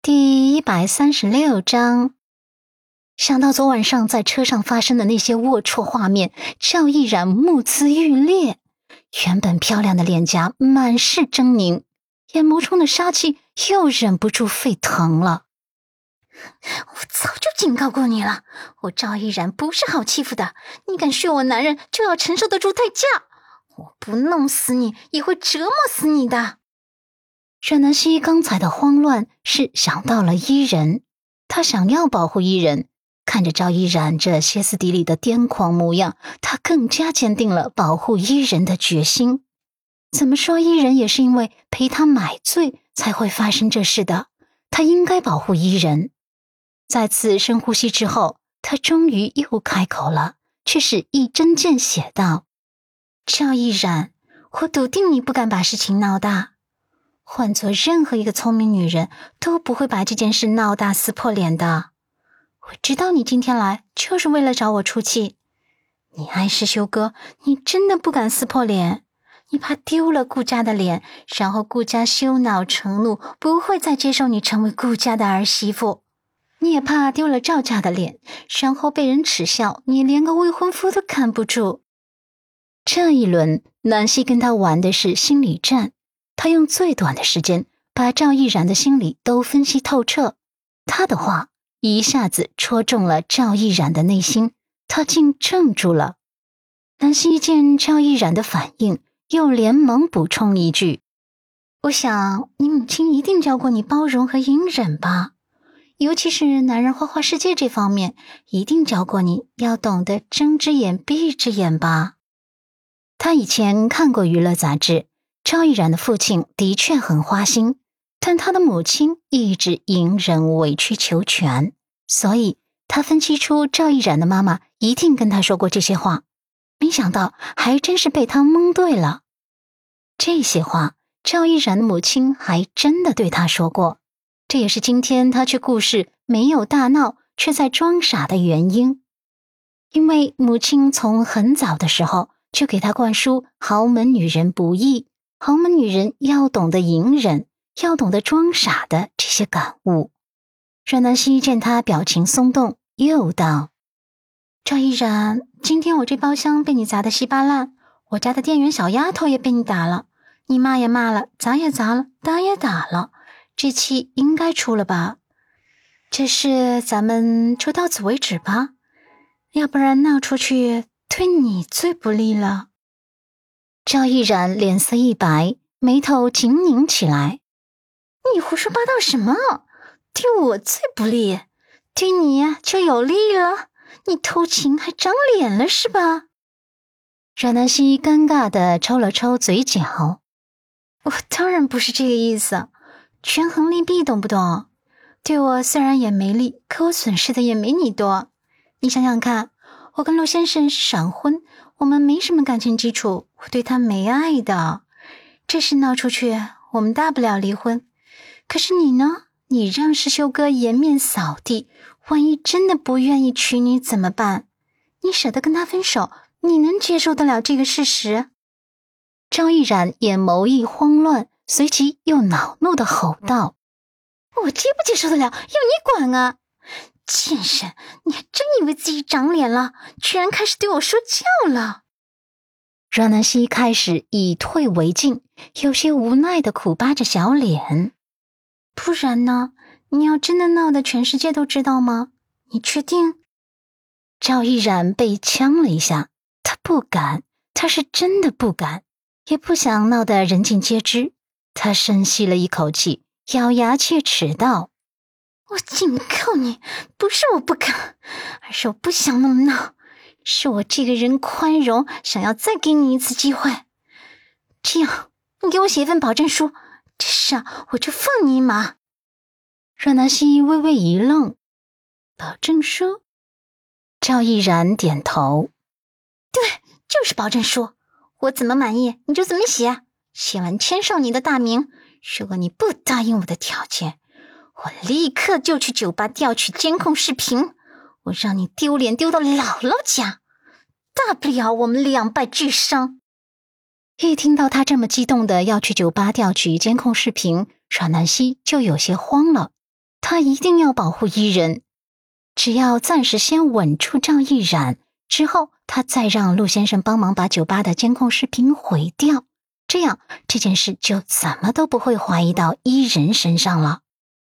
第一百三十六章，想到昨晚上在车上发生的那些龌龊画面，赵毅然目眦欲裂，原本漂亮的脸颊满是狰狞，眼眸中的杀气又忍不住沸腾了。我早就警告过你了，我赵毅然不是好欺负的，你敢睡我男人，就要承受得住代价。我不弄死你，也会折磨死你的。阮南希刚才的慌乱是想到了伊人，他想要保护伊人。看着赵依然这歇斯底里的癫狂模样，他更加坚定了保护伊人的决心。怎么说，伊人也是因为陪他买醉才会发生这事的。他应该保护伊人。再次深呼吸之后，他终于又开口了，却是一针见血道：“赵依然，我笃定你不敢把事情闹大。”换做任何一个聪明女人，都不会把这件事闹大撕破脸的。我知道你今天来就是为了找我出气。你爱世修哥，你真的不敢撕破脸？你怕丢了顾家的脸，然后顾家羞恼成怒，不会再接受你成为顾家的儿媳妇？你也怕丢了赵家的脸，然后被人耻笑，你连个未婚夫都看不住？这一轮，南希跟他玩的是心理战。他用最短的时间把赵毅然的心理都分析透彻，他的话一下子戳中了赵毅然的内心，他竟怔住了。南希见赵毅然的反应，又连忙补充一句：“我想你母亲一定教过你包容和隐忍吧，尤其是男人花花世界这方面，一定教过你要懂得睁只眼闭只眼吧。”他以前看过娱乐杂志。赵毅然的父亲的确很花心，但他的母亲一直隐忍、委曲求全，所以他分析出赵毅然的妈妈一定跟他说过这些话。没想到还真是被他蒙对了。这些话，赵毅然的母亲还真的对他说过，这也是今天他去顾氏没有大闹，却在装傻的原因。因为母亲从很早的时候就给他灌输“豪门女人不易”。豪门女人要懂得隐忍，要懂得装傻的这些感悟。阮南希见他表情松动，又道：“赵依然，今天我这包厢被你砸得稀巴烂，我家的店员小丫头也被你打了，你骂也骂了，砸也砸了，打也打了，这气应该出了吧？这事咱们就到此为止吧，要不然闹出去对你最不利了。”赵毅然脸色一白，眉头紧拧起来。你胡说八道什么？对我最不利，对你就有利了？你偷情还长脸了是吧？阮南希尴尬的抽了抽嘴角。我当然不是这个意思，权衡利弊，懂不懂？对我虽然也没利，可我损失的也没你多。你想想看，我跟陆先生闪婚。我们没什么感情基础，我对他没爱的。这事闹出去，我们大不了离婚。可是你呢？你让世修哥颜面扫地，万一真的不愿意娶你怎么办？你舍得跟他分手？你能接受得了这个事实？张毅然眼眸一慌乱，随即又恼怒的吼道：“我接不接受得了？要你管啊！”贱人，你还真以为自己长脸了？居然开始对我说教了！阮南希开始以退为进，有些无奈的苦巴着小脸。不然呢？你要真的闹得全世界都知道吗？你确定？赵毅然被呛了一下，他不敢，他是真的不敢，也不想闹得人尽皆知。他深吸了一口气，咬牙切齿道。我警告你，不是我不敢，而是我不想那么闹。是我这个人宽容，想要再给你一次机会。这样，你给我写一份保证书，这事，我就放你一马。阮南希微微一愣，保证书？赵毅然点头，对，就是保证书。我怎么满意，你就怎么写。写完签上你的大名。如果你不答应我的条件，我立刻就去酒吧调取监控视频，我让你丢脸丢到姥姥家，大不了我们两败俱伤。一听到他这么激动的要去酒吧调取监控视频，阮南希就有些慌了。他一定要保护伊人。只要暂时先稳住赵毅然，之后他再让陆先生帮忙把酒吧的监控视频毁掉，这样这件事就怎么都不会怀疑到伊人身上了。